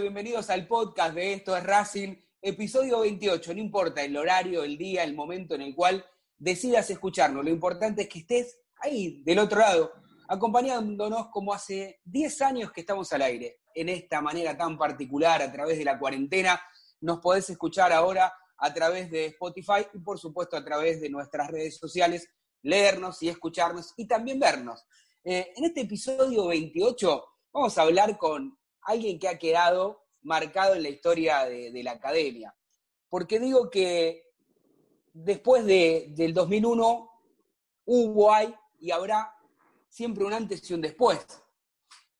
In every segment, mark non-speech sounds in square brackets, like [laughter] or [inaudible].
Bienvenidos al podcast de Esto es Racing, episodio 28. No importa el horario, el día, el momento en el cual decidas escucharnos. Lo importante es que estés ahí, del otro lado, acompañándonos como hace 10 años que estamos al aire. En esta manera tan particular, a través de la cuarentena, nos podés escuchar ahora a través de Spotify y por supuesto a través de nuestras redes sociales, leernos y escucharnos y también vernos. Eh, en este episodio 28 vamos a hablar con alguien que ha quedado marcado en la historia de, la academia. Porque digo que después del 2001 hubo, hay y habrá siempre un antes y un después.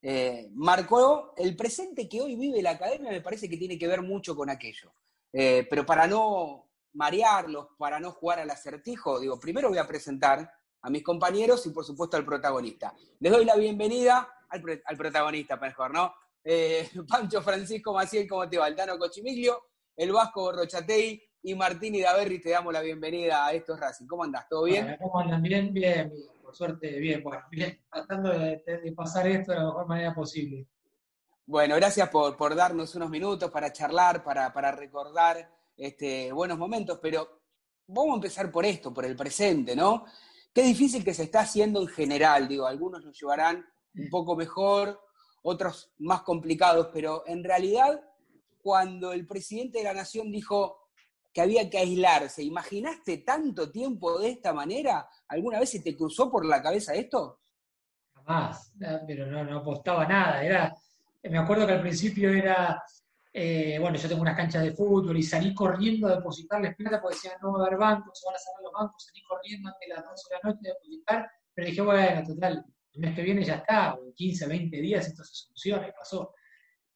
Eh, marcó el presente que hoy vive la academia, me parece que tiene que ver mucho con aquello. Eh, pero para no marearlos, para no jugar al acertijo, digo, primero voy a presentar a mis compañeros y por supuesto al protagonista. Les doy la bienvenida al, al protagonista, mejor, ¿no? Eh, [laughs] Pancho Francisco Maciel, ¿cómo te va? Altano Cochimiglio, el Vasco Rochatei y Martín y Daverri, te damos la bienvenida a estos Racing. ¿Cómo andás? ¿Todo bien? ¿Cómo andan? Bien, bien, Por suerte, bien, bueno, bien. Tratando de, pasar esto de la mejor manera posible. Bueno, gracias por, darnos unos minutos para charlar, para, para recordar este, buenos momentos, pero vamos a empezar por esto, por el presente, ¿no? Qué difícil que se está haciendo en general, digo, algunos lo llevarán un poco mejor, otros más complicados, pero en realidad cuando el presidente de la nación dijo que había que aislarse, ¿imaginaste tanto tiempo de esta manera? ¿Alguna vez se te cruzó por la cabeza esto? Jamás, pero no, no apostaba nada. Era, me acuerdo que al principio era, eh, bueno, yo tengo unas canchas de fútbol y salí corriendo a depositarles plata porque decían no va a haber bancos, se van a cerrar los bancos, salí corriendo antes de las 12 de la noche a depositar, pero dije, bueno, total, el mes que viene ya está, en 15, 20 días esto se soluciona y pasó.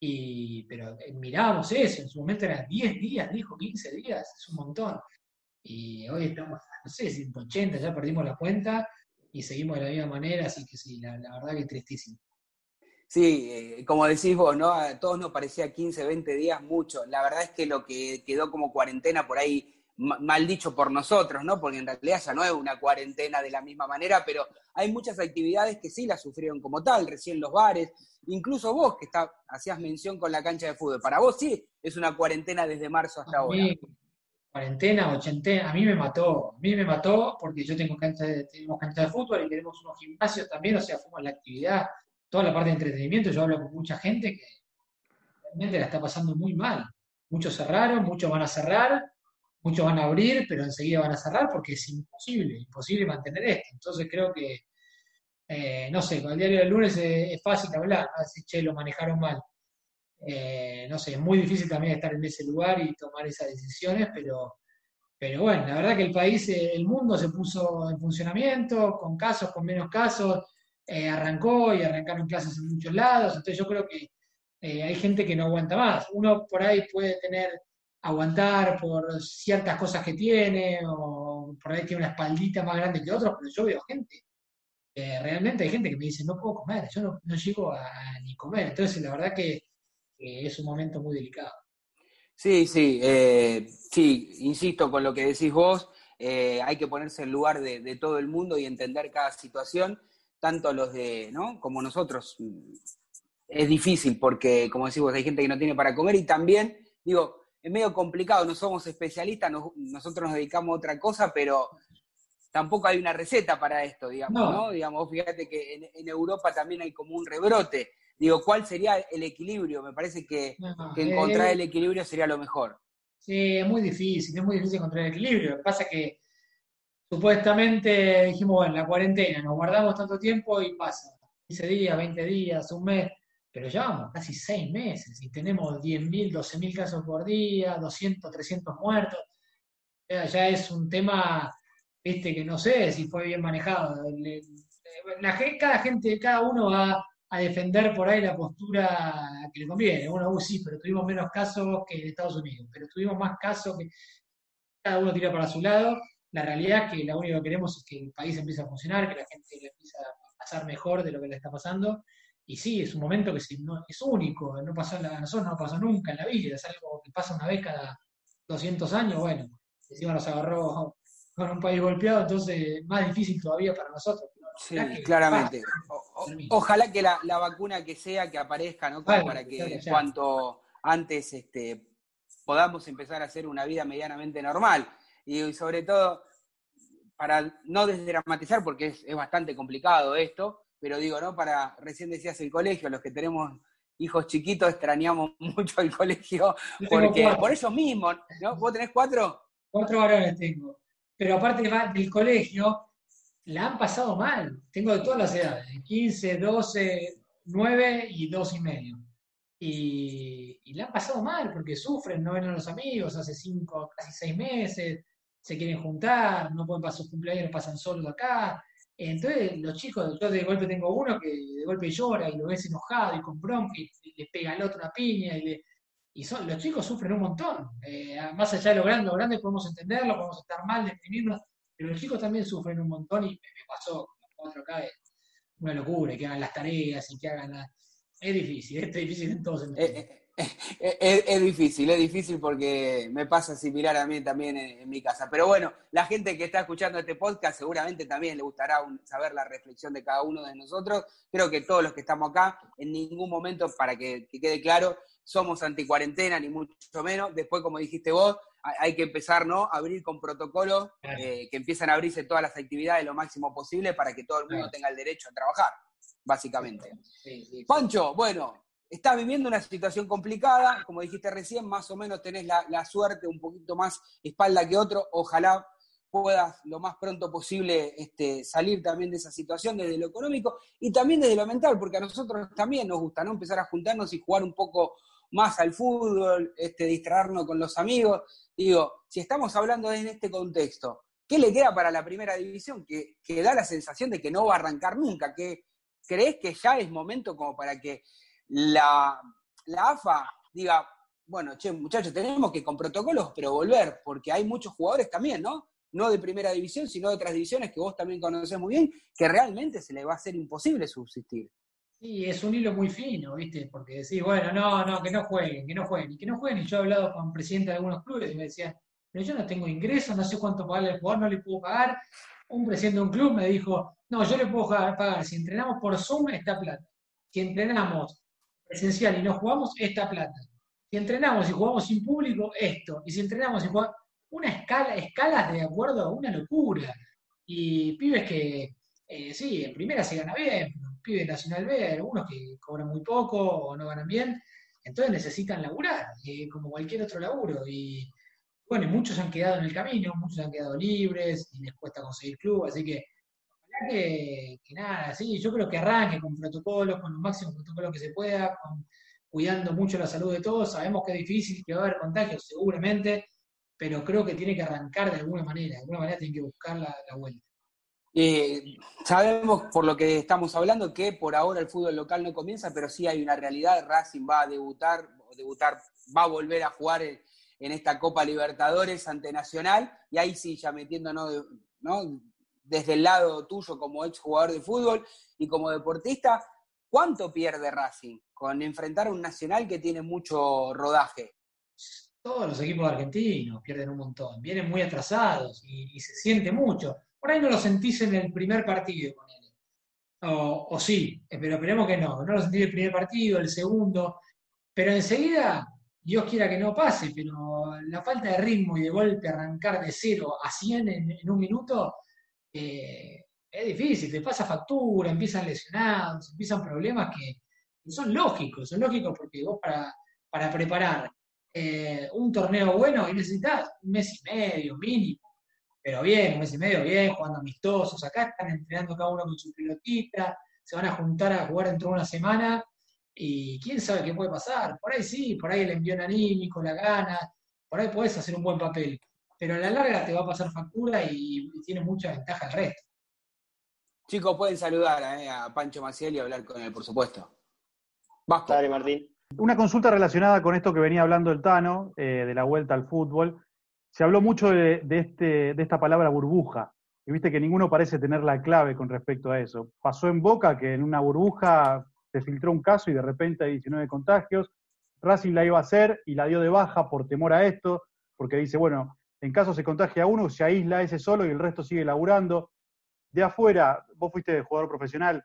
Y, pero eh, mirábamos eso, en su momento eran 10 días, dijo 15 días, es un montón. Y hoy estamos, no sé, 180, ya perdimos la cuenta y seguimos de la misma manera, así que sí, la, verdad que tristísimo. Sí, eh, como decís vos, ¿no? A todos nos parecía 15, 20 días mucho. La verdad es que lo que quedó como cuarentena por ahí mal dicho por nosotros, ¿no? Porque en realidad ya no es una cuarentena de la misma manera, pero hay muchas actividades que sí la sufrieron como tal, recién los bares, incluso vos que está, hacías mención con la cancha de fútbol, para vos sí es una cuarentena desde marzo hasta ahora. Cuarentena, ochentena, a mí me mató, a mí me mató porque yo tengo cancha de, tenemos cancha de fútbol y tenemos unos gimnasios también, o sea, fuimos la actividad, toda la parte de entretenimiento, yo hablo con mucha gente que realmente la está pasando muy mal. Muchos cerraron, muchos van a cerrar, muchos van a abrir, pero enseguida van a cerrar porque es imposible, imposible mantener esto. Entonces creo que, eh, no sé, con el diario del lunes es, fácil hablar, así, che, lo manejaron mal. Eh, no sé, es muy difícil también estar en ese lugar y tomar esas decisiones, pero, pero bueno, la verdad que el país, eh, el mundo se puso en funcionamiento, con casos, con menos casos, arrancó y arrancaron clases en muchos lados, entonces yo creo que hay gente que no aguanta más. Uno por ahí puede tener aguantar por ciertas cosas que tiene, o por ahí tiene una espaldita más grande que otros, pero yo veo gente, realmente hay gente que me dice, no puedo comer, yo no, llego a, ni comer, entonces la verdad que, es un momento muy delicado. Sí, sí, eh, sí, insisto con lo que decís vos, eh, hay que ponerse en lugar de, todo el mundo y entender cada situación, tanto los de, ¿no? Como nosotros. Es difícil porque, como decimos, hay gente que no tiene para comer y también, digo, es medio complicado, no somos especialistas, nosotros nos dedicamos a otra cosa, pero tampoco hay una receta para esto, digamos, ¿no? Digamos, fíjate que en, Europa también hay como un rebrote. Digo, ¿cuál sería el equilibrio? Me parece que, encontrar eh, el equilibrio sería lo mejor. Sí, es muy difícil, es muy difícil encontrar el equilibrio. Lo que pasa es que supuestamente dijimos, bueno, la cuarentena, nos guardamos tanto tiempo y pasa 15 días, 20 días, un mes pero llevamos casi seis meses y tenemos 10.000, 12.000 casos por día, 200, 300 muertos. Ya, es un tema este que no sé si fue bien manejado. La, cada gente, cada uno va a defender por ahí la postura que le conviene. Uno, uh, sí, pero tuvimos menos casos que en Estados Unidos, pero tuvimos más casos que cada uno tira para su lado. La realidad es que lo único que queremos es que el país empiece a funcionar, que la gente le empiece a pasar mejor de lo que le está pasando y sí, es un momento que es único, no pasó a nosotros no pasó nunca en la vida, es algo que pasa una vez cada 200 años, bueno, encima nos agarró con un país golpeado, entonces más difícil todavía para nosotros. Sí, claramente. ojalá que la, vacuna que sea, que aparezca, ¿no? para que cuanto antes este, podamos empezar a hacer una vida medianamente normal. Y, sobre todo, para no desdramatizar, porque es bastante complicado esto, pero digo, ¿no? Para, recién decías el colegio, los que tenemos hijos chiquitos extrañamos [laughs] mucho el colegio, porque por ellos mismos, ¿no? ¿Vos tenés cuatro? Cuatro varones tengo, pero aparte del colegio, la han pasado mal, tengo de todas las edades, 15, 12, 9 y 2 y medio. Y, y la han pasado mal porque sufren, no ven a los amigos hace 5, casi 6 meses, se quieren juntar, no pueden pasar sus cumpleaños, pasan solos acá, entonces, los chicos, yo de golpe tengo uno que de golpe llora y lo ves enojado y con bronca y, le pega al otro una piña y, y son, los chicos sufren un montón. Eh, más allá de lo grande, lo grande podemos entenderlo, podemos estar mal, deprimirnos, pero los chicos también sufren un montón y me, pasó con los acá, es una locura, que hagan las tareas y que hagan la... Es difícil, [laughs] es difícil en todos sentidos. [laughs] Es, difícil, es difícil porque me pasa similar a mí también en, mi casa. Pero bueno, la gente que está escuchando este podcast seguramente también le gustará saber la reflexión de cada uno de nosotros. Creo que todos los que estamos acá, en ningún momento, para que, quede claro, somos anticuarentena, ni mucho menos. Después, como dijiste vos, hay, que empezar ¿no? abrir con protocolos eh, que empiezan a abrirse todas las actividades lo máximo posible para que todo el mundo tenga el derecho a trabajar, básicamente. Pancho, bueno, estás viviendo una situación complicada, como dijiste recién, más o menos tenés la, suerte un poquito más espalda que otro, ojalá puedas lo más pronto posible este, salir también de esa situación desde lo económico y también desde lo mental, porque a nosotros también nos gusta ¿no? empezar a juntarnos y jugar un poco más al fútbol, este, distraernos con los amigos. Digo, si estamos hablando en este contexto, ¿qué le queda para la primera división? Que, que da la sensación de que no va a arrancar nunca, que crees que ya es momento como para que la, AFA diga, bueno, che, muchachos, tenemos que con protocolos, pero volver, porque hay muchos jugadores también, ¿no? No de primera división, sino de otras divisiones que vos también conocés muy bien, que realmente se le va a hacer imposible subsistir. Sí, es un hilo muy fino, ¿viste? Porque decís, bueno, no, no, que no jueguen, que no jueguen, y que no jueguen. Y yo he hablado con presidente de algunos clubes y me decían, pero yo no tengo ingresos, no sé cuánto pagarle al jugador, no le puedo pagar. Un presidente de un club me dijo, no, yo le puedo pagar, si entrenamos por Zoom, esta plata. Si entrenamos presencial y no jugamos, esta plata. Si entrenamos y jugamos sin público, esto. Y si entrenamos y jugamos, una escala, escalas de acuerdo a una locura. Y pibes que, eh, sí, en primera se gana bien, pibes Nacional B, algunos que cobran muy poco o no ganan bien, entonces necesitan laburar, eh, como cualquier otro laburo. Y bueno, muchos han quedado en el camino, muchos han quedado libres y les cuesta conseguir club, así que que, nada, sí, yo creo que arranque con protocolos, con los máximos protocolos que se pueda, cuidando mucho la salud de todos. Sabemos que es difícil, que va a haber contagios seguramente, pero creo que tiene que arrancar de alguna manera, de alguna manera tiene que buscar la, vuelta. Eh, sabemos por lo que estamos hablando que por ahora el fútbol local no comienza, pero sí hay una realidad. Racing va a debutar, debutar, va a volver a jugar en, esta Copa Libertadores ante Nacional, y ahí sí, ya metiéndonos ¿no? Desde el lado tuyo como ex jugador de fútbol y como deportista, ¿cuánto pierde Racing con enfrentar a un Nacional que tiene mucho rodaje? Todos los equipos argentinos pierden un montón, vienen muy atrasados y, se siente mucho. Por ahí no lo sentís en el primer partido con él. O, sí, eh, pero esperemos que no, no lo sentís en el primer partido, el segundo, pero enseguida, Dios quiera que no pase, pero la falta de ritmo y de golpe arrancar de cero a 100 en un minuto, eh, es difícil, te pasa factura, empiezan lesionados, empiezan problemas que, son lógicos, son lógicos porque vos para, para preparar eh, un torneo bueno necesitas un mes y medio mínimo, pero bien, un mes y medio bien, jugando amistosos, acá están entrenando cada uno con su pilotita, se van a juntar a jugar dentro de una semana y quién sabe qué puede pasar, por ahí sí, por ahí el envío anímico, la gana, por ahí puedes hacer un buen papel, pero a la larga te va a pasar factura y, tiene mucha ventaja el resto. Chicos, pueden saludar eh, a Pancho Maciel y hablar con él, por supuesto. Vasco. Dale, Martín. Una consulta relacionada con esto que venía hablando el Tano, eh, de la vuelta al fútbol. Se habló mucho de, este, de esta palabra burbuja, y viste que ninguno parece tener la clave con respecto a eso. Pasó en Boca que en una burbuja se filtró un caso y de repente hay 19 contagios. Racing la iba a hacer y la dio de baja por temor a esto, porque dice, bueno, en caso se contagia uno, se aísla ese solo y el resto sigue laburando. De afuera, vos fuiste jugador profesional,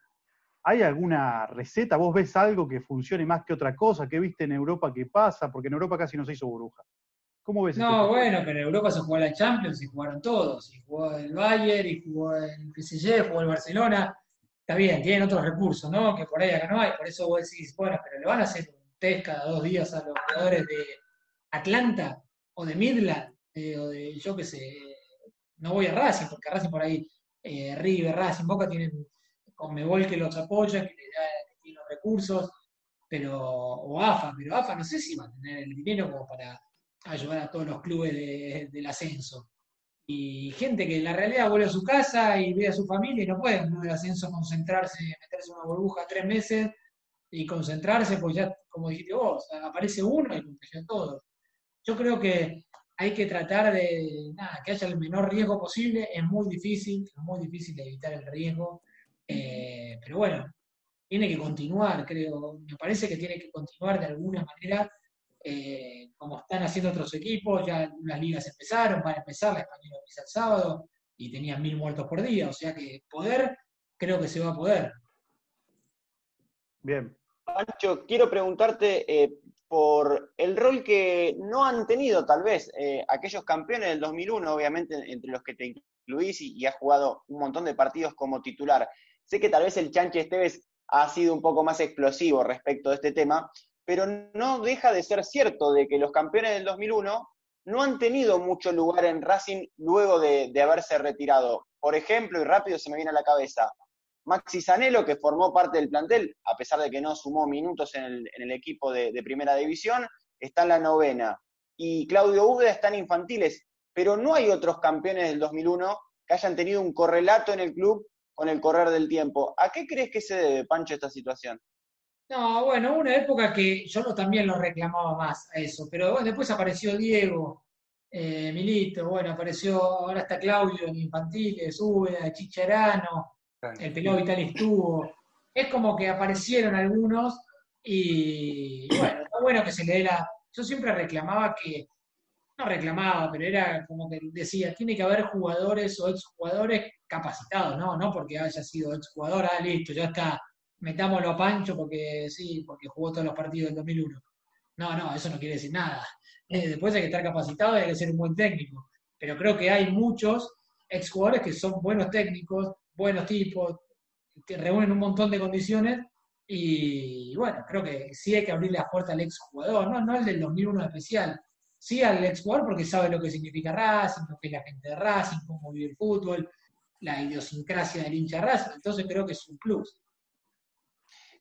¿hay alguna receta? ¿Vos ves algo que funcione más que otra cosa? ¿Qué viste en Europa que pasa? Porque en Europa casi no se hizo burbuja. ¿Cómo ves? No, este bueno, pero en Europa se jugó la Champions y jugaron todos. Y jugó el Bayern, y jugó el PSG, jugó el Barcelona. Está bien, tienen otros recursos, ¿no? Que por ahí acá no hay. Por eso vos decís, bueno, pero le van a hacer un test cada dos días a los jugadores de Atlanta o de Midland de, yo qué sé, no voy a Racing, porque Racing por ahí, eh, River, Racing, Boca tienen con Mebol que los apoya, que le da tiene los recursos, pero, o AFA, pero AFA no sé si va a tener el dinero como para ayudar a todos los clubes del ascenso. Y gente que en la realidad vuelve a su casa y ve a su familia y no puede en el ascenso concentrarse, meterse en una burbuja tres meses y concentrarse, pues ya, como dijiste vos, aparece uno y contagia a todos. Yo creo que hay que tratar de nada, que haya el menor riesgo posible. Es muy difícil, es muy difícil evitar el riesgo. Eh, pero bueno, tiene que continuar, creo. Me parece que tiene que continuar de alguna manera, eh, como están haciendo otros equipos. Ya las ligas empezaron, van a empezar, la española empieza el sábado y tenían mil muertos por día. O sea que poder, creo que se va a poder. Bien. Pancho, quiero preguntarte, eh, por el rol que no han tenido tal vez eh, aquellos campeones del 2001, obviamente entre los que te incluís y, has jugado un montón de partidos como titular. Sé que tal vez el Chanche Esteves ha sido un poco más explosivo respecto de este tema, pero no deja de ser cierto de que los campeones del 2001 no han tenido mucho lugar en Racing luego de haberse retirado. Por ejemplo, y rápido se me viene a la cabeza, Maxi Zanello, que formó parte del plantel, a pesar de que no sumó minutos en el, equipo de, primera división, está en la novena. Y Claudio Úbeda está en infantiles, pero no hay otros campeones del 2001 que hayan tenido un correlato en el club con el correr del tiempo. ¿A qué crees que se debe, Pancho, esta situación? No, bueno, una época que yo también lo reclamaba más a eso, pero después apareció Diego, eh, Milito, bueno, apareció, ahora está Claudio en infantiles, Úbeda, Chicharano, el pelado vital estuvo. Es como que aparecieron algunos y, bueno, está bueno que se le dé la... Yo siempre reclamaba que no reclamaba, pero era como que decía, tiene que haber jugadores o exjugadores capacitados, ¿no? No porque haya sido exjugador, ah, listo, ya está, metámoslo a Pancho porque sí, porque jugó todos los partidos del 2001. No, no, eso no quiere decir nada. Eh, después hay que estar capacitado y hay que ser un buen técnico. Pero creo que hay muchos exjugadores que son buenos técnicos, buenos tipos, que reúnen un montón de condiciones y bueno, creo que sí hay que abrirle la puerta al exjugador, ¿no? no el del 2001 especial, sí al exjugador porque sabe lo que significa Racing, lo que es la gente de Racing, cómo vive el fútbol, la idiosincrasia del hincha Racing, entonces creo que es un plus.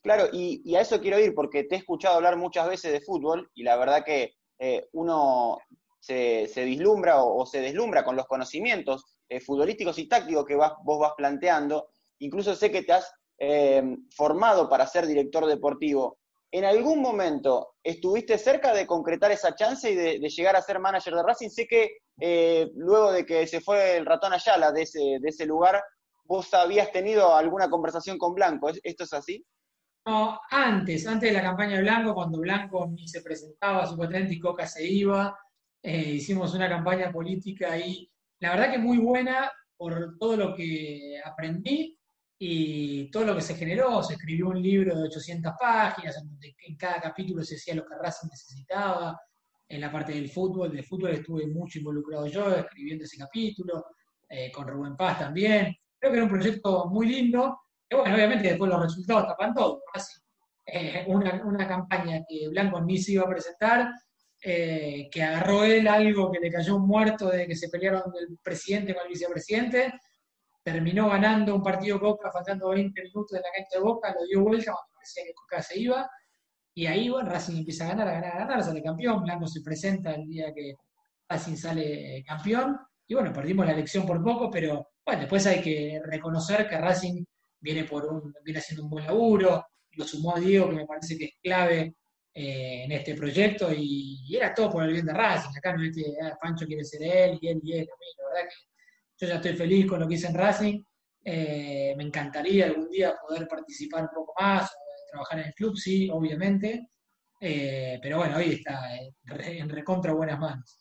Claro, y, a eso quiero ir porque te he escuchado hablar muchas veces de fútbol y la verdad que eh, uno se, vislumbra o, se deslumbra con los conocimientos eh, futbolísticos y tácticos que vos vas planteando. Incluso sé que te has eh, formado para ser director deportivo. ¿En algún momento estuviste cerca de concretar esa chance y de, llegar a ser manager de Racing? Sé que luego de que se fue el ratón Ayala de ese, de ese lugar, vos habías tenido alguna conversación con Blanco. ¿Esto es así? No, antes, antes de la campaña de Blanco, cuando Blanco ni se presentaba, supuestamente y Coca se iba, eh, hicimos una campaña política ahí, la verdad que muy buena por todo lo que aprendí y todo lo que se generó. Se escribió un libro de 800 páginas, en donde en cada capítulo se decía lo que Racing necesitaba. En la parte del fútbol, de fútbol estuve mucho involucrado yo, escribiendo ese capítulo, eh, con Rubén Paz también. Creo que era un proyecto muy lindo y bueno, obviamente después los resultados tapan todo. Eh, una, campaña que Blanco ni se iba a presentar, eh, que agarró él algo que le cayó un muerto de que se pelearon el presidente con el vicepresidente, terminó ganando un partido Boca faltando 20 minutos de la cancha de Boca, lo dio vuelta cuando parecía que Coca se iba, y ahí, bueno, Racing empieza a ganar, a ganar, a ganar, sale campeón, Blanco se presenta el día que Racing sale campeón, y bueno, perdimos la elección por poco, pero bueno, después hay que reconocer que Racing viene, por un, viene haciendo un buen laburo, lo sumó a Diego, que me parece que es clave eh, en este proyecto, y, era todo por el bien de Racing. Acá no es que ah, Pancho quiere ser él, y él, y él, la verdad que yo ya estoy feliz con lo que hice en Racing. Eh, me encantaría algún día poder participar un poco más, trabajar en el club, sí, obviamente. Eh, pero bueno, hoy está en recontra buenas manos.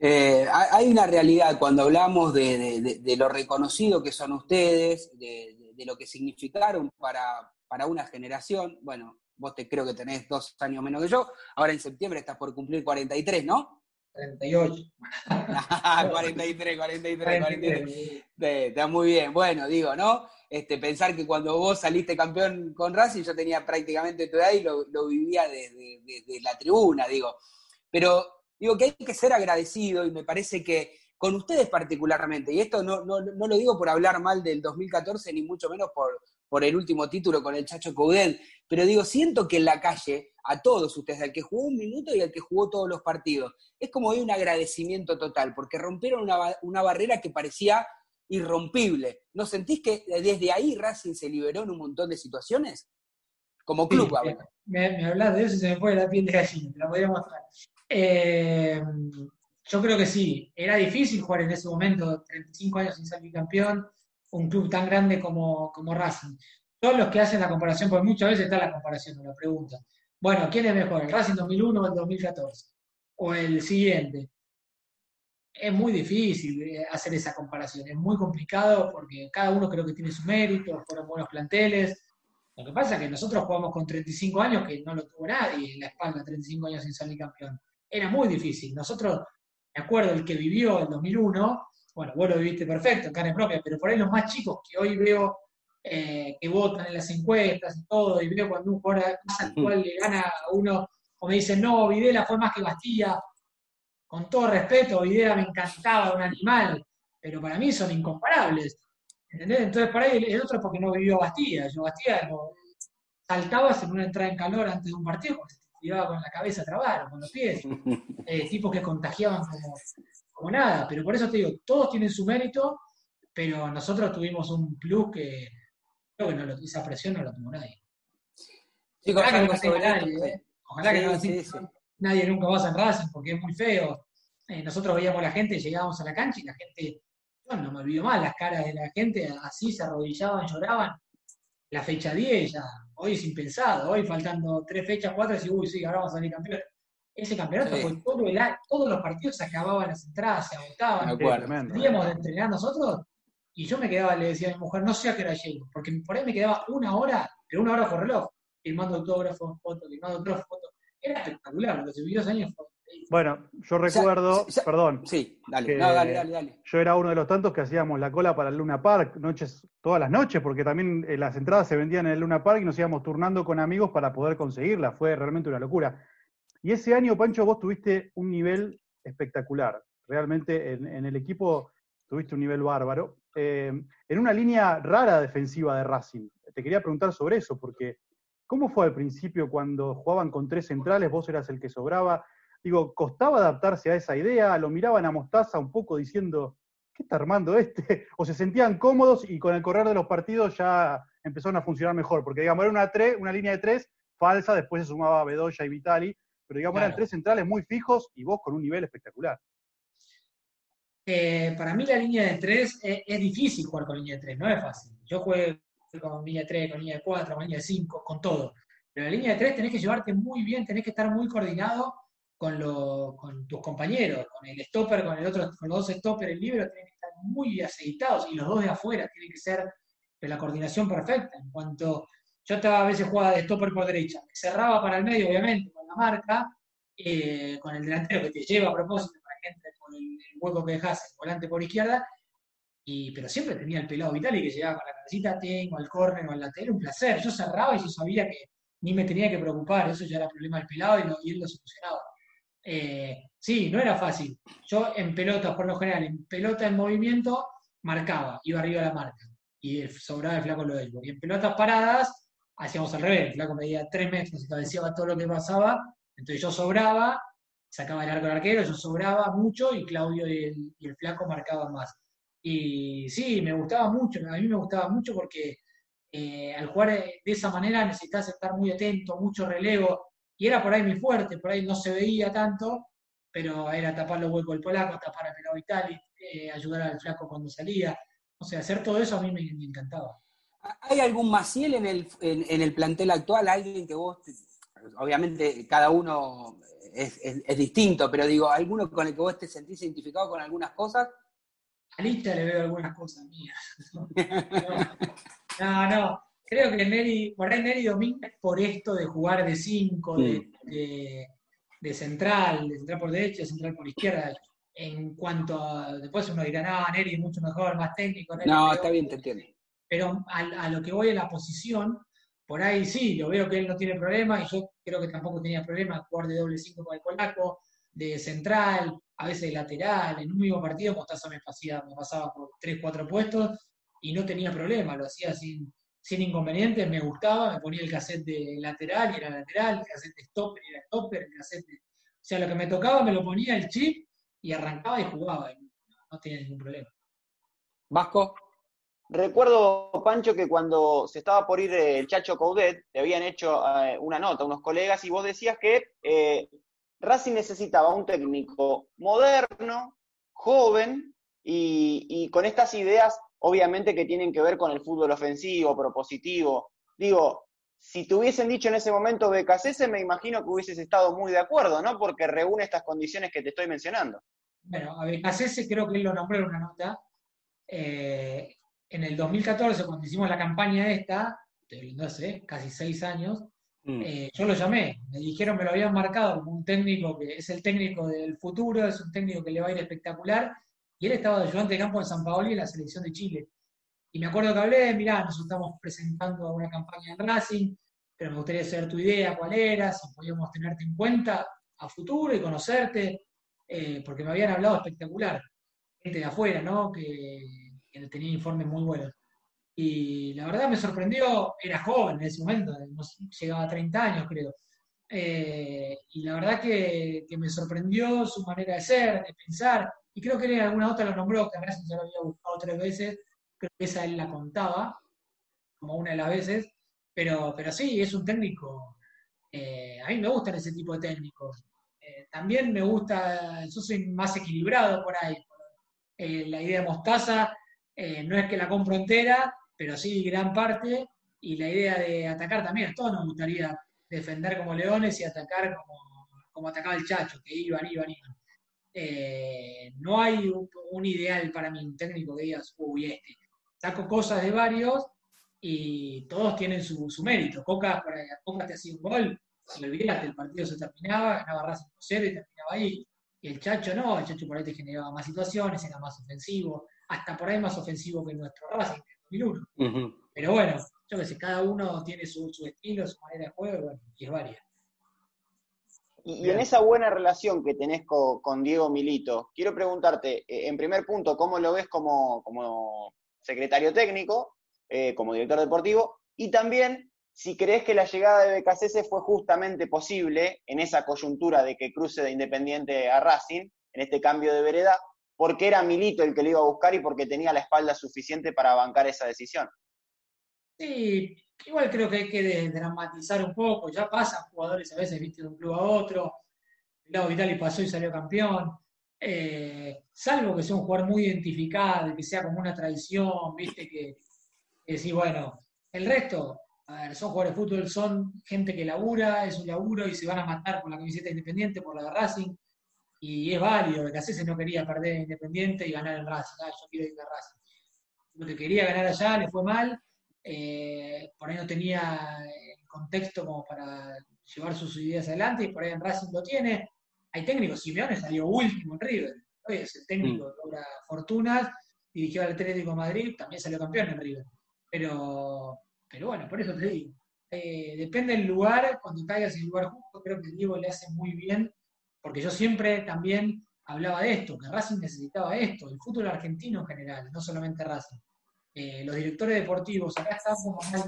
hay una realidad cuando hablamos de, lo reconocido que son ustedes, de, de lo que significaron para, una generación. Bueno, vos te creo que tenés dos años menos que yo. Ahora en septiembre estás por cumplir 43, ¿no? 38. 43, 43, 43. Está muy bien. Bueno, digo, ¿no? Este, pensar que cuando vos saliste campeón con Racing, yo tenía prácticamente tu edad y lo, vivía desde de, la tribuna, digo. Pero digo que hay que ser agradecido y me parece que con ustedes particularmente, y esto no, no, no, lo digo por hablar mal del 2014, ni mucho menos por, por el último título con el Chacho Coudet, pero digo, siento que en la calle, a todos ustedes, al que jugó un minuto y al que jugó todos los partidos, es como un agradecimiento total, porque rompieron una, una barrera que parecía irrompible. ¿No sentís que desde ahí Racing se liberó en un montón de situaciones? Como club, me, me, hablas de eso y se me fue la piel de gallina, te la podría mostrar. Eh, yo creo que sí, era difícil jugar en ese momento, 35 años sin salir campeón, un club tan grande como, como Racing. Todos los que hacen la comparación, porque muchas veces está la comparación, la pregunta. Bueno, ¿quién es mejor, el Racing 2001 o el 2014? O el siguiente. Es muy difícil eh, hacer esa comparación, es muy complicado porque cada uno creo que tiene su mérito, fueron buenos planteles. Lo que pasa es que nosotros jugamos con 35 años que no lo tuvo nadie en la espalda, 35 años sin salir campeón. Era muy difícil. Nosotros me acuerdo el que vivió el 2001, bueno, vos lo viviste perfecto, en carne propia, pero por ahí los más chicos que hoy veo eh, que votan en las encuestas y todo, y veo cuando un jugador más actual le gana a uno, o me dicen, no, Videla fue más que Bastilla, con todo respeto, Videla me encantaba, un animal, pero para mí son incomparables. ¿Entendés? Entonces, por ahí el otro es porque no vivió Bastilla. Yo Bastilla lo, saltabas en una entrada en calor antes de un partido, iba con la cabeza a trabar, con los pies, [laughs] eh, tipos que contagiaban como, nada, pero por eso te digo, todos tienen su mérito, pero nosotros tuvimos un plus que creo que no lo, esa presión no lo tuvo nadie. ojalá que no tenga nadie, ¿eh? ojalá que no nadie nunca va a San Racing porque es muy feo. Eh, nosotros veíamos a la gente, llegábamos a la cancha y la gente, yo no me olvido mal, las caras de la gente así se arrodillaban, lloraban. La fecha 10 ya, hoy es impensado, hoy faltando tres fechas, cuatro, y uy, sí, ahora vamos a salir campeones. Ese campeonato Sí. fue todo el todos los partidos se acababan las entradas, se agotaban. Tremendo. Salíamos de entrenar nosotros y yo me quedaba, le decía a mi mujer, no sé a qué hora llego, porque por ahí me quedaba una hora, pero una hora por reloj, firmando autógrafos, fotos, firmando autógrafos, fotos. Era espectacular, lo que se vivió ese año fue. Bueno, yo recuerdo, o sea, perdón, Sí, dale. No, dale, dale, dale. yo era uno de los tantos que hacíamos la cola para el Luna Park, noches, todas las noches, porque también eh, las entradas se vendían en el Luna Park y nos íbamos turnando con amigos para poder conseguirlas. Fue realmente una locura. Y ese año, Pancho, vos tuviste un nivel espectacular. Realmente en, el equipo tuviste un nivel bárbaro. Eh, en una línea rara defensiva de Racing. Te quería preguntar sobre eso, porque ¿cómo fue al principio cuando jugaban con tres centrales? Vos eras el que sobraba. Digo, ¿costaba adaptarse a esa idea? ¿Lo miraban a Mostaza un poco diciendo, ¿qué está armando este? [laughs] ¿O se sentían cómodos y con el correr de los partidos ya empezaron a funcionar mejor? Porque, digamos, era una, una línea de tres falsa, después se sumaba Bedoya y Vitali, pero, digamos, eran tres centrales muy fijos y vos con un nivel espectacular. Eh, para mí la línea de tres es, es difícil jugar con línea de tres, no es fácil. Yo juego con línea de tres, con línea de cuatro, con línea de cinco, con todo. Pero la línea de tres tenés que llevarte muy bien, tenés que estar muy coordinado con, lo- con tus compañeros, con el stopper, con el otro, con los dos stoppers, el libro, tienen que estar muy aceitados y los dos de afuera tienen que ser de la coordinación perfecta. En cuanto yo estaba a veces jugaba de stopper por derecha, cerraba para el medio, obviamente, marca, eh, con el delantero que te lleva a propósito para que entre por el, el hueco que dejas, el volante por izquierda, y, pero siempre tenía el pelado Vitali que llegaba con la cabecita, tengo al córner o al lateral, un placer. Yo cerraba y yo sabía que ni me tenía que preocupar, eso ya era problema del pelado y, lo- y él lo solucionaba. Eh, sí, no era fácil. Yo en pelotas, por lo general, en pelota en movimiento, marcaba, iba arriba de la marca, y sobraba el flaco lo Y en pelotas paradas, hacíamos al revés, el flaco medía 3 metros y cabeceaba todo lo que pasaba, entonces yo sobraba, sacaba el arco del arquero, yo sobraba mucho y Claudio y el, y el flaco marcaban más. Y sí, me gustaba mucho, a mí me gustaba mucho porque eh, al jugar eh, de esa manera necesitas estar muy atento, mucho relevo, y era por ahí mi fuerte, por ahí no se veía tanto, pero era tapar los huecos del polaco, tapar al pelado Vitali, eh, ayudar al flaco cuando salía, o sea, hacer todo eso a mí me encantaba. ¿Hay algún Maciel en el, en, en el plantel actual? ¿Alguien que vos, obviamente cada uno es, es- es distinto, pero digo, ¿alguno con el que vos te sentís identificado con algunas cosas? A Licha le veo algunas cosas mías. No, no, creo que Neri, por ahí Neri Domínguez por esto de jugar de 5, de, de- de central, de central por derecha, de central por izquierda. En cuanto a, después uno dirá, no, Neri es mucho mejor, más técnico. Neri No, peor". está bien, te entiendo. Pero a, a lo que voy en la posición, por ahí sí, lo veo que él no tiene problema y yo creo que tampoco tenía problema jugar de doble 5 con el polaco, de central, a veces de lateral. En un mismo partido Mostaza me, pasía, me pasaba por 3, 4 puestos y no tenía problema, lo hacía sin, sin inconvenientes, me gustaba, me ponía el cassette de lateral y era lateral, el cassette de stopper y era stopper, el cassette de... O sea, lo que me tocaba me lo ponía el chip y arrancaba y jugaba, y no tenía ningún problema. Vasco, Recuerdo, Pancho, que cuando se estaba por ir eh, el Chacho Coudet, te habían hecho eh, una nota, unos colegas, y vos decías que eh, Racing necesitaba un técnico moderno, joven, y, con estas ideas, obviamente, que tienen que ver con el fútbol ofensivo, propositivo. Digo, si te hubiesen dicho en ese momento BKC, me imagino que hubieses estado muy de acuerdo, ¿no? Porque reúne estas condiciones que te estoy mencionando. Bueno, a Becasese creo que él lo nombró en una nota. Eh, en el 2014, cuando hicimos la campaña esta, estoy hablando hace casi seis años, Mm. eh, yo lo llamé. Me dijeron, me lo habían marcado como un técnico que es el técnico del futuro, es un técnico que le va a ir espectacular. Y él estaba de ayudante de campo en San Paoli en la selección de Chile. Y me acuerdo que hablé, mirá, nos estamos presentando a una campaña en Racing, pero me gustaría saber tu idea, cuál era, si podíamos tenerte en cuenta a futuro y conocerte, eh, porque me habían hablado espectacular, gente de afuera, ¿no? Que, que tenía informes muy buenos. Y la verdad me sorprendió, era joven en ese momento, llegaba a 30 años creo. Eh, y la verdad que, que me sorprendió su manera de ser, de pensar, y creo que él en alguna otra lo nombró, que a Racing ya lo había buscado tres veces, creo que esa él la contaba, como una de las veces, pero, pero sí, es un técnico, eh, a mí me gustan ese tipo de técnicos. Eh, también me gusta, yo soy más equilibrado por ahí. Eh, la idea de Mostaza eh, no es que la compro entera, pero sí gran parte, y la idea de atacar también, a todos nos gustaría defender como leones y atacar como, como atacaba el Chacho, que iban, iban, iban. Eh, no hay un, ideal para mí, un técnico que digas, uy, este. Saco cosas de varios y todos tienen su, mérito. Coca, Coca te hacía un gol, si olvidaste, el partido se terminaba, ganaba Racing 0 y terminaba ahí. Y el Chacho no, el Chacho por ahí te generaba más situaciones, era más ofensivo, hasta por ahí más ofensivo que nuestro Racing en 2001. Pero bueno, yo que sé, cada uno tiene su, estilo, su manera de juego, y es varia. Y, en esa buena relación que tenés con, Diego Milito, quiero preguntarte, eh, en primer punto, ¿cómo lo ves como, como secretario técnico, eh, como director deportivo? Y también, si crees que la llegada de BKCS fue justamente posible en esa coyuntura de que cruce de Independiente a Racing, en este cambio de vereda, porque era Milito el que lo iba a buscar y porque tenía la espalda suficiente para bancar esa decisión. Sí, igual creo que hay que dramatizar un poco. Ya pasan jugadores a veces, viste, de un club a otro. Lado Vitali pasó y salió campeón. Eh, salvo que sea un jugador muy identificado, que sea como una tradición, viste, que, sí, bueno, el resto, a ver, son jugadores de fútbol, son gente que labura, es un laburo y se van a matar por la camiseta independiente, por la de Racing, y es válido, que se no quería perder Independiente y ganar el Racing, ah, yo quiero ir a Racing. Lo que quería ganar allá le fue mal, eh, por ahí no tenía el contexto como para llevar sus ideas adelante y por ahí en Racing lo tiene. Hay técnicos, Simeone salió último en River, es el técnico que logra fortunas, dirigió al Atlético de Madrid, también salió campeón en River. Pero, pero bueno, por eso te digo, eh, depende del lugar, cuando caigas en el lugar justo, creo que Diego le hace muy bien, porque yo siempre también hablaba de esto, que Racing necesitaba esto, el fútbol argentino en general, no solamente Racing. Eh, los directores deportivos acá están como mal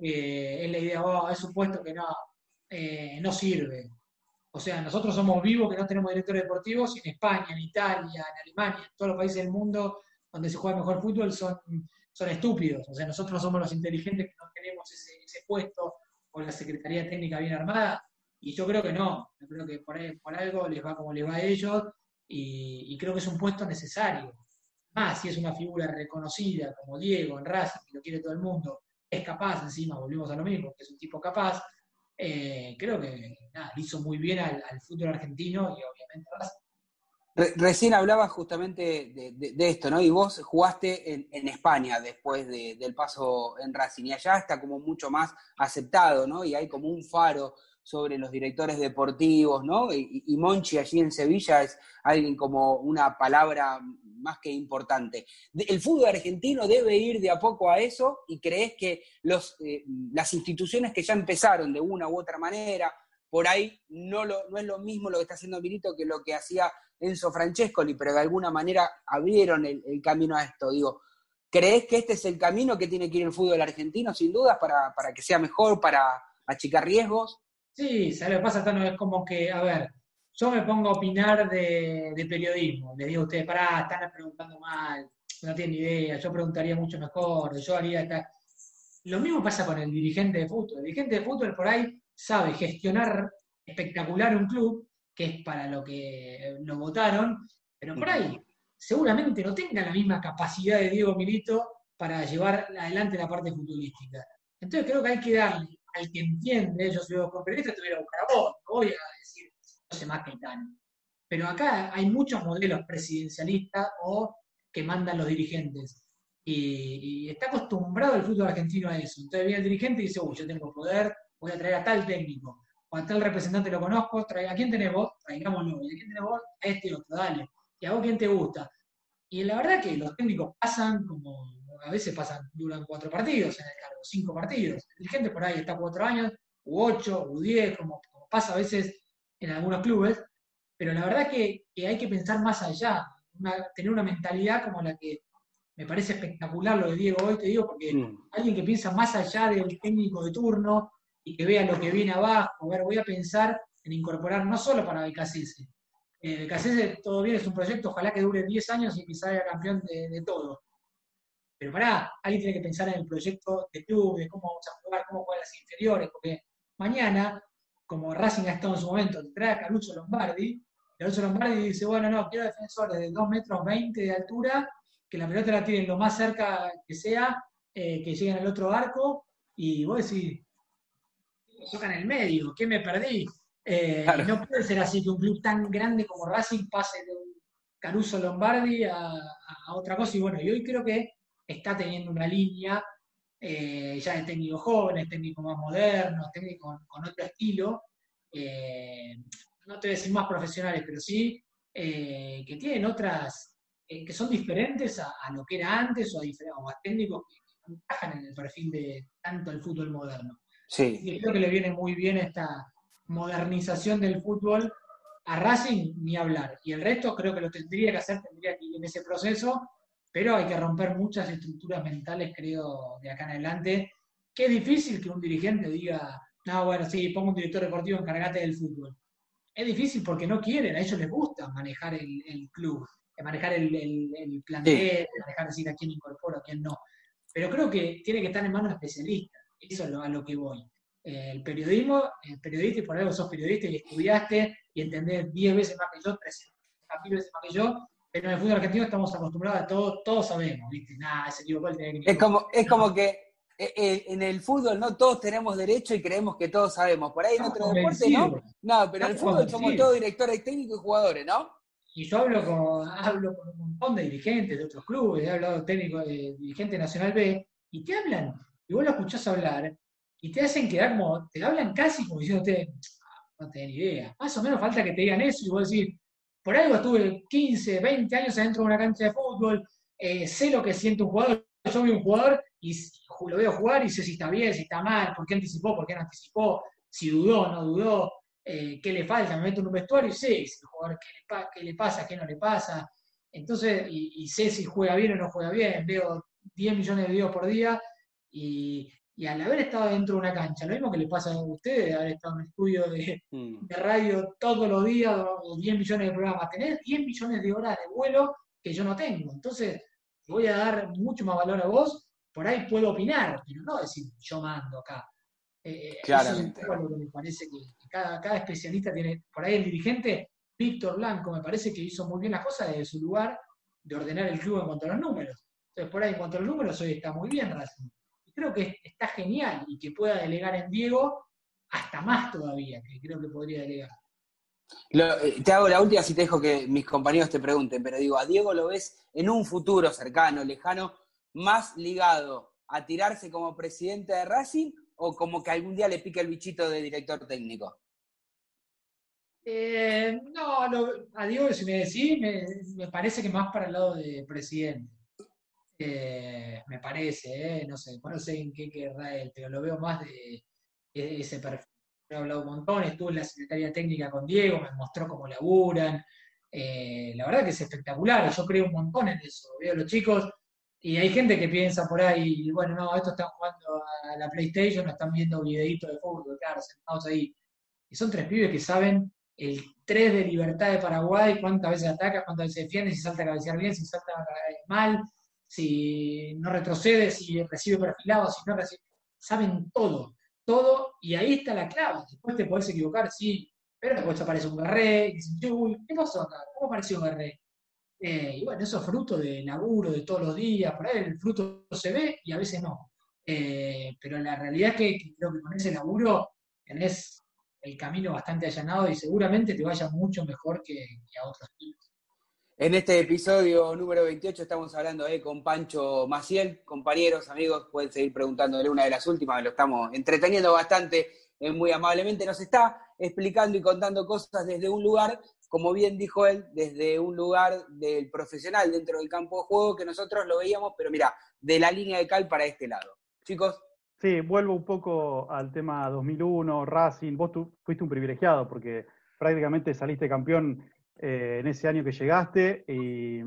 es la idea, oh, es un puesto que no, eh, no sirve. O sea, nosotros somos vivos que no tenemos directores deportivos en España, en Italia, en Alemania, en todos los países del mundo donde se juega mejor fútbol son, son estúpidos. O sea, nosotros somos los inteligentes que no tenemos ese, puesto con la Secretaría Técnica bien armada. Y yo creo que no. Yo creo que por, algo les va como les va a ellos y creo que es un puesto necesario más si es una figura reconocida como Diego en Racing, que lo quiere todo el mundo, es capaz, encima volvemos a lo mismo, que es un tipo capaz, eh, creo que nada, hizo muy bien al, fútbol argentino y obviamente Racing. recién hablabas justamente de, esto, ¿no? Y vos jugaste en, España después del paso en Racing, y allá está como mucho más aceptado, ¿no? Y hay como un faro sobre los directores deportivos, ¿no? Y, Monchi allí en Sevilla es alguien como una palabra más que importante. El fútbol argentino debe ir de a poco a eso y crees que los, eh, las instituciones que ya empezaron de una u otra manera, por ahí no, lo, no es lo mismo lo que está haciendo Milito que lo que hacía Enzo Francescoli, pero de alguna manera abrieron el, camino a esto. Digo, ¿crees que este es el camino que tiene que ir el fútbol argentino, sin dudas, para, para que sea mejor, para achicar riesgos? Sí, ¿sabes lo que pasa, Tano? Es como que, a ver, yo me pongo a opinar de, periodismo. Les digo a ustedes, pará, están preguntando mal, no tienen idea, yo preguntaría mucho mejor, yo haría esta... Lo mismo pasa con el dirigente de fútbol. El dirigente de fútbol por ahí sabe gestionar espectacular un club, que es para lo que lo votaron, pero por ahí seguramente no tenga la misma capacidad de Diego Milito para llevar adelante la parte futbolística. Entonces creo que hay que darle al que entiende, yo soy periodista, te voy a buscar a vos, no voy a decir, no sé más que el Pero acá hay muchos modelos presidencialistas o que mandan los dirigentes. Y, está acostumbrado el fútbol argentino a eso. Entonces viene el dirigente y dice, uy, yo tengo poder, voy a traer a tal técnico, o a tal representante lo conozco, trae, ¿a quién tenés vos? Traigámoslo. ¿Y a quién tenés vos? A este otro, dale. ¿Y a vos quién te gusta? Y la verdad que los técnicos pasan como a veces pasan, duran cuatro partidos en el cargo, cinco partidos. El dirigente por ahí está cuatro años, u ocho, u diez, como, pasa a veces en algunos clubes, pero la verdad que, que hay que pensar más allá, tener una mentalidad como la que me parece espectacular lo de Diego hoy, te digo, porque mm. alguien que piensa más allá del técnico de turno y que vea lo que viene abajo, ver, voy a pensar en incorporar no solo para BKCS. Eh, todo bien, es un proyecto, ojalá que dure 10 años y que salga campeón de, de todo pero pará, alguien tiene que pensar en el proyecto de club, de cómo vamos a jugar, cómo juegan las inferiores, porque mañana, como Racing ha estado en su momento, trae a Caruso Lombardi, Caruso Lombardi dice, bueno, no, quiero defensores de 2 metros 20 de altura, que la pelota la tienen lo más cerca que sea, eh, que lleguen al otro arco, y vos decís, toca en el medio, ¿qué me perdí? Eh, no puede ser así que un club tan grande como Racing pase de un Caruso Lombardi a, otra cosa. Y bueno, y hoy creo que está teniendo una línea eh, ya de técnicos jóvenes, técnicos más modernos, técnicos con, otro estilo. Eh, no te voy a decir más profesionales, pero sí que tienen otras, que son diferentes a, lo que era antes o a, o a técnicos que encajan en el perfil de tanto el fútbol moderno. Sí. Y creo que le viene muy bien esta modernización del fútbol a Racing, ni hablar. Y el resto creo que lo tendría que hacer, tendría que ir en ese proceso, pero hay que romper muchas estructuras mentales, creo, de acá en adelante. Qué difícil que un dirigente diga, no, bueno, sí, pongo un director deportivo, encargate del fútbol. Es difícil porque no quieren, a ellos les gusta manejar el, club, manejar el, el, plantel, manejar decir a quién incorpora, a quién no. Pero creo que tiene que estar en manos especialistas. Eso es a lo que voy. Eh, el periodismo, el periodista, y por algo sos periodista y estudiaste y entendés 10 veces más que yo, 300 veces más que yo, pero en el fútbol argentino estamos acostumbrados a todo, todos sabemos, ¿viste? Nada, ese equivocó el técnico. Es como, es como que eh, eh, en el fútbol no todos tenemos derecho y creemos que todos sabemos. Por ahí en otro deporte no. No, pero en el fútbol somos todos directores técnicos y jugadores, ¿no? Y yo hablo con, hablo con un montón de dirigentes de otros clubes, he hablado técnico de dirigente Nacional B, y te hablan y vos lo escuchás hablar y te hacen quedar como, te hablan casi como diciéndote, no tenés ni idea. Más o menos falta que te digan eso y vos decís, por algo estuve 15, 20 años adentro de una cancha de fútbol, eh, sé lo que siente un jugador, yo soy un jugador y lo veo jugar y sé si está bien, si está mal, por qué anticipó, por qué no anticipó, si dudó, no dudó, eh, qué le falta, me meto en un vestuario y sé si el jugador qué le, pasa, qué no le pasa. Entonces, y, y, sé si juega bien o no juega bien, veo 10 millones de videos por día y, al haber estado dentro de una cancha, lo mismo que le pasa a ustedes, haber estado en un estudio mm. de, radio todos los días, o 10 millones de programas, tener 10 millones de horas de vuelo que yo no tengo. Entonces, voy a dar mucho más valor a vos, por ahí puedo opinar, pero no decir yo mando acá. Eh, eh Claramente. lo que me parece que, cada, cada, especialista tiene, por ahí el dirigente, Víctor Blanco, me parece que hizo muy bien las cosas desde su lugar de ordenar el club en cuanto a los números. Entonces, por ahí en cuanto a los números, hoy está muy bien Racing creo que está genial y que pueda delegar en Diego hasta más todavía, que creo que podría delegar. Eh, te hago la última si te dejo que mis compañeros te pregunten, pero digo, a Diego lo ves en un futuro cercano, lejano, más ligado a tirarse como presidente de Racing o como que algún día le pique el bichito de director técnico? Eh, no, a Diego, si me decís, me, parece que más para el lado de presidente. Eh, me parece, eh, no sé, no sé en qué querrá él, pero lo veo más de, ese perfil. He hablado un montón, estuve en la Secretaría Técnica con Diego, me mostró cómo laburan. Eh, la verdad que es espectacular, yo creo un montón en eso. Veo a los chicos y hay gente que piensa por ahí, bueno, no, estos están jugando a la PlayStation, están viendo videitos de fútbol, claro, sentados ahí. Y son tres pibes que saben el 3 de libertad de Paraguay, cuántas veces ataca, cuántas veces defiende, si salta a cabecear bien, si salta mal, si no retrocede, si recibe perfilado, si no recibe. Saben todo, todo, y ahí está la clave. Después te podés equivocar, sí, pero después aparece un Garré, y dices, uy, ¿qué pasó acá? ¿Cómo apareció Garré? Eh, y bueno, eso es fruto de laburo, de todos los días, por ahí el fruto se ve y a veces no. Eh, pero la realidad es que, creo que con ese laburo tenés el camino bastante allanado y seguramente te vaya mucho mejor que, a otros equipos. En este episodio número 28 estamos hablando eh, con Pancho Maciel. Compañeros, amigos, pueden seguir preguntándole una de las últimas, lo estamos entreteniendo bastante, eh, muy amablemente. Nos está explicando y contando cosas desde un lugar, como bien dijo él, desde un lugar del profesional dentro del campo de juego, que nosotros lo veíamos, pero mira, de la línea de cal para este lado. Chicos. Sí, vuelvo un poco al tema 2001, Racing. Vos tú fuiste un privilegiado porque prácticamente saliste campeón eh, en ese año que llegaste y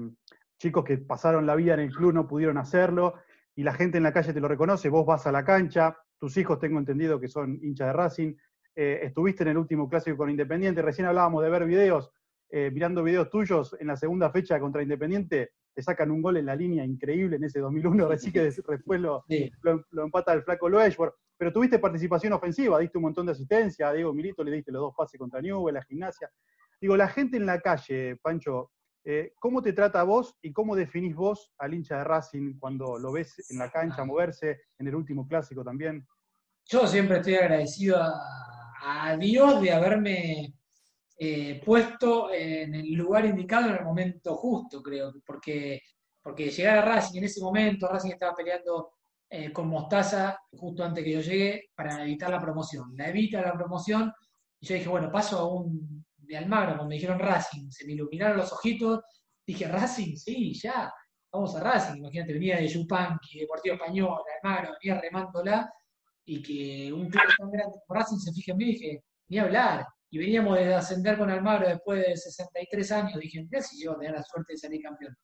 chicos que pasaron la vida en el club no pudieron hacerlo y la gente en la calle te lo reconoce, vos vas a la cancha, tus hijos tengo entendido que son hinchas de Racing, eh, estuviste en el último clásico con Independiente, recién hablábamos de ver videos, eh, mirando videos tuyos en la segunda fecha contra Independiente, te sacan un gol en la línea increíble en ese 2001, así que [laughs] después lo, lo, empata el flaco Loeshworth. Pero tuviste participación ofensiva, diste un montón de asistencia, a Diego Milito le diste los dos pases contra Newell, la gimnasia. Digo, la gente en la calle, Pancho, eh, ¿cómo te trata vos y cómo definís vos al hincha de Racing cuando lo ves en la cancha moverse, en el último clásico también? Yo siempre estoy agradecido a, a Dios de haberme eh, puesto en el lugar indicado en el momento justo, creo, porque, porque llegar a Racing en ese momento, Racing estaba peleando eh, con Mostaza justo antes que yo llegue para evitar la promoción. La evita la promoción y yo dije, bueno, paso a un de Almagro, cuando me dijeron Racing, se me iluminaron los ojitos, dije, Racing, sí, ya, vamos a Racing. Imagínate, venía de Yupanqui, Deportivo Español, Almagro, venía remándola y que un club tan grande como Racing se fije en mí, dije, ni hablar. Y veníamos de ascender con Almagro después de 63 años, dije, mira si yo tenía la suerte de salir campeón.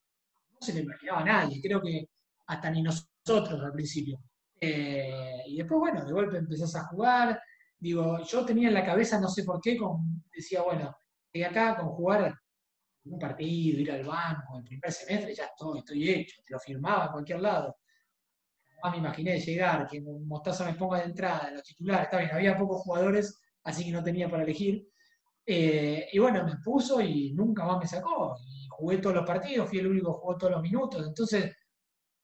No se le imaginaba a nadie, creo que hasta ni nosotros al principio. Eh, y después, bueno, de golpe empezás a jugar. Digo, yo tenía en la cabeza, no sé por qué, decía, bueno, de acá con jugar un partido, ir al banco, el primer semestre, ya estoy, estoy hecho, te lo firmaba en cualquier lado más me imaginé llegar, que Mostaza me ponga de entrada, los titulares, está bien, había pocos jugadores, así que no tenía para elegir. Eh, y bueno, me puso y nunca más me sacó. Y jugué todos los partidos, fui el único que jugó todos los minutos. Entonces,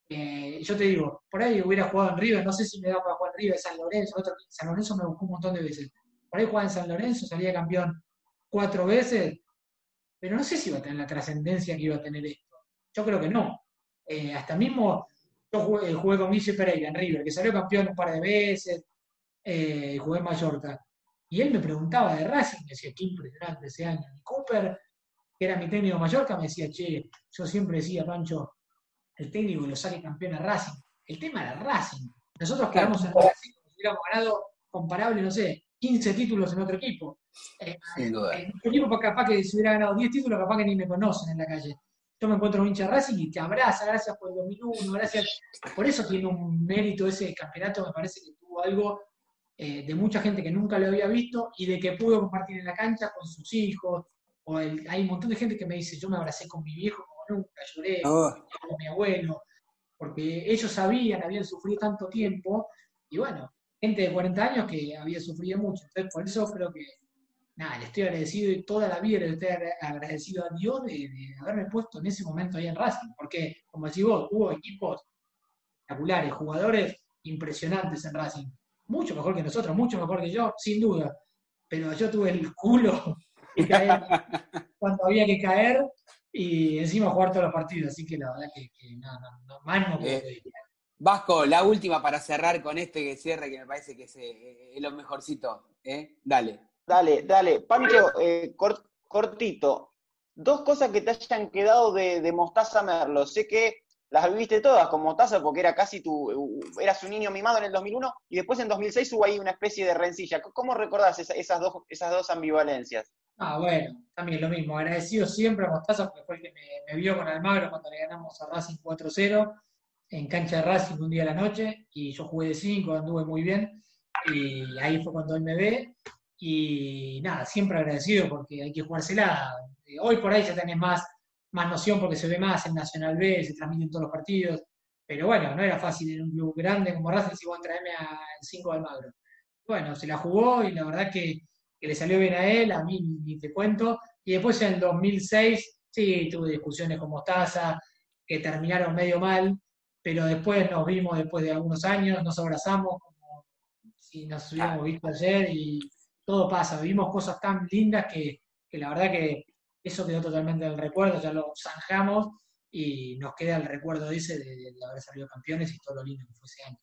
eh, yo te digo, por ahí hubiera jugado en River, no sé si me da para jugar River, San Lorenzo, San Lorenzo me buscó un montón de veces. Por ahí jugaba en San Lorenzo, salía campeón cuatro veces, pero no sé si iba a tener la trascendencia que iba a tener esto. Yo creo que no. Eh, hasta mismo yo eh, jugué, con Guille Pereira en River, que salió campeón un par de veces, eh, jugué en Mallorca. Y él me preguntaba de Racing, me decía, qué impresionante ese año. Y Cooper, que era mi técnico de Mallorca, me decía, che, yo siempre decía, Pancho, el técnico lo sale campeón a Racing. El tema era Racing. Nosotros quedamos en como si hubiéramos ganado comparable, no sé, 15 títulos en otro equipo. Eh, en otro equipo capaz que si hubiera ganado 10 títulos, capaz que ni me conocen en la calle yo me encuentro un hincha Racing y te abraza, gracias por el 2001, gracias. Por eso tiene un mérito ese campeonato, me parece que tuvo algo eh, de mucha gente que nunca lo había visto y de que pudo compartir en la cancha con sus hijos. O hay un montón de gente que me dice, yo me abracé con mi viejo como nunca, lloré oh. con mi abuelo, porque ellos sabían, habían sufrido tanto tiempo, y bueno, gente de 40 años que había sufrido mucho. Entonces, por eso creo que nada, le estoy agradecido y toda la vida le estoy agradecido a Dios de, haberme puesto en ese momento ahí en Racing, porque, como decís vos, hubo equipos espectaculares, jugadores impresionantes en Racing, mucho mejor que nosotros, mucho mejor que yo, sin duda, pero yo tuve el culo [laughs] de caer cuando había que caer y encima jugar todos los partidos, así que la verdad que, no, no, no, más no puedo eh, Vasco, la última para cerrar con este que cierre, que me parece que es, eh, lo mejorcito. ¿eh? Dale. Dale, dale. Pancho, eh, cortito. Dos cosas que te hayan quedado de, Mostaza Merlo. Sé que las viviste todas con Mostaza porque era casi tu, eras un niño mimado en el 2001 y después en 2006 hubo ahí una especie de rencilla. ¿Cómo recordás esas, dos, esas dos ambivalencias? Ah, bueno, también lo mismo. Agradecido siempre a Mostaza porque fue el que me, vio con Almagro cuando le ganamos a Racing 4-0 en cancha de Racing un día a la noche y yo jugué de 5, anduve muy bien y ahí fue cuando él me ve y nada, siempre agradecido porque hay que jugársela. Eh, hoy por ahí ya tenés más, más noción porque se ve más en Nacional B, se transmiten todos los partidos. Pero bueno, no era fácil en un club grande como Racing si vos traerme a 5 de Almagro. Bueno, se la jugó y la verdad que, le salió bien a él, a mí ni te cuento. Y después en el 2006, sí, tuve discusiones con Mostaza, que terminaron medio mal, pero después nos vimos después de algunos años, nos abrazamos como si nos hubiéramos visto ayer y todo pasa, vivimos cosas tan lindas que, la verdad que eso quedó totalmente en el recuerdo, ya lo zanjamos y nos queda el recuerdo ese de, haber salido campeones y todo lo lindo que fue ese año.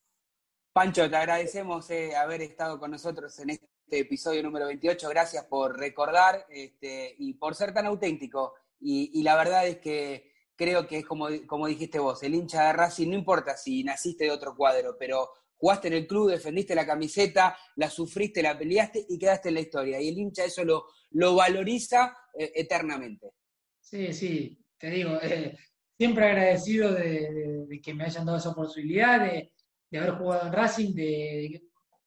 Pancho, te agradecemos eh, haber estado con nosotros en este episodio número 28. Gracias por recordar este, y por ser tan auténtico. Y, la verdad es que creo que es como, como dijiste vos, el hincha de Racing, no importa si naciste de otro cuadro, pero jugaste en el club, defendiste la camiseta, la sufriste, la peleaste y quedaste en la historia. Y el hincha eso lo, lo valoriza eh, eternamente. Sí, sí, te digo, eh, siempre agradecido de, que me hayan dado esa posibilidad, de, haber jugado en Racing, de,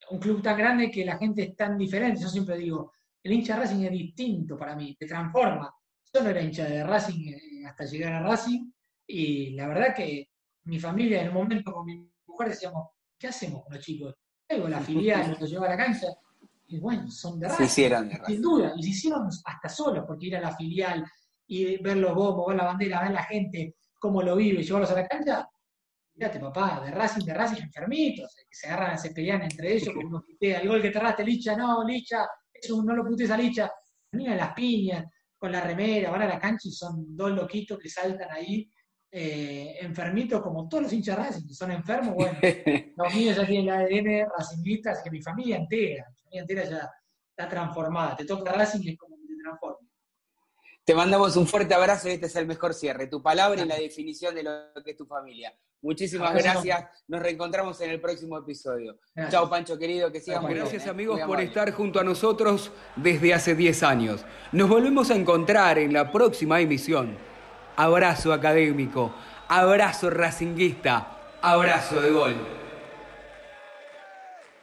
un club tan grande que la gente es tan diferente. Yo siempre digo, el hincha de Racing es distinto para mí, te transforma. Yo no era hincha de Racing eh, hasta llegar a Racing y la verdad que mi familia en un momento con mi mujer decíamos, ¿qué hacemos con los chicos? Luego la filial nos lleva a la cancha, y bueno, son de raza, sin duda, y se hicieron hasta solos, porque ir a la filial y ver los bombos, ver la bandera, ver la gente, cómo lo vive, llevarlos a la cancha, fíjate papá, de Racing, de Racing enfermitos, que se agarran, se pelean entre ellos, como uno putea, el gol que te erraste, Licha, no, Licha, eso no lo putes a Licha, a las piñas, con la remera, van a la cancha y son dos loquitos que saltan ahí, eh, enfermitos como todos los hinchas Racing, que son enfermos, bueno, [laughs] los míos ya tienen la ADN racinguista, así que mi familia entera, mi familia entera ya está transformada, te toca Racing y es como que te transforma. Te mandamos un fuerte abrazo y este es el mejor cierre. Tu palabra y la definición de lo que es tu familia. Muchísimas gracias. Nos reencontramos en el próximo episodio. Chao, Pancho querido, que sigan Gracias, amigos, por estar junto a nosotros desde hace 10 años. Nos volvemos a encontrar en la próxima emisión. Abrazo académico, abrazo racinguista, abrazo de gol.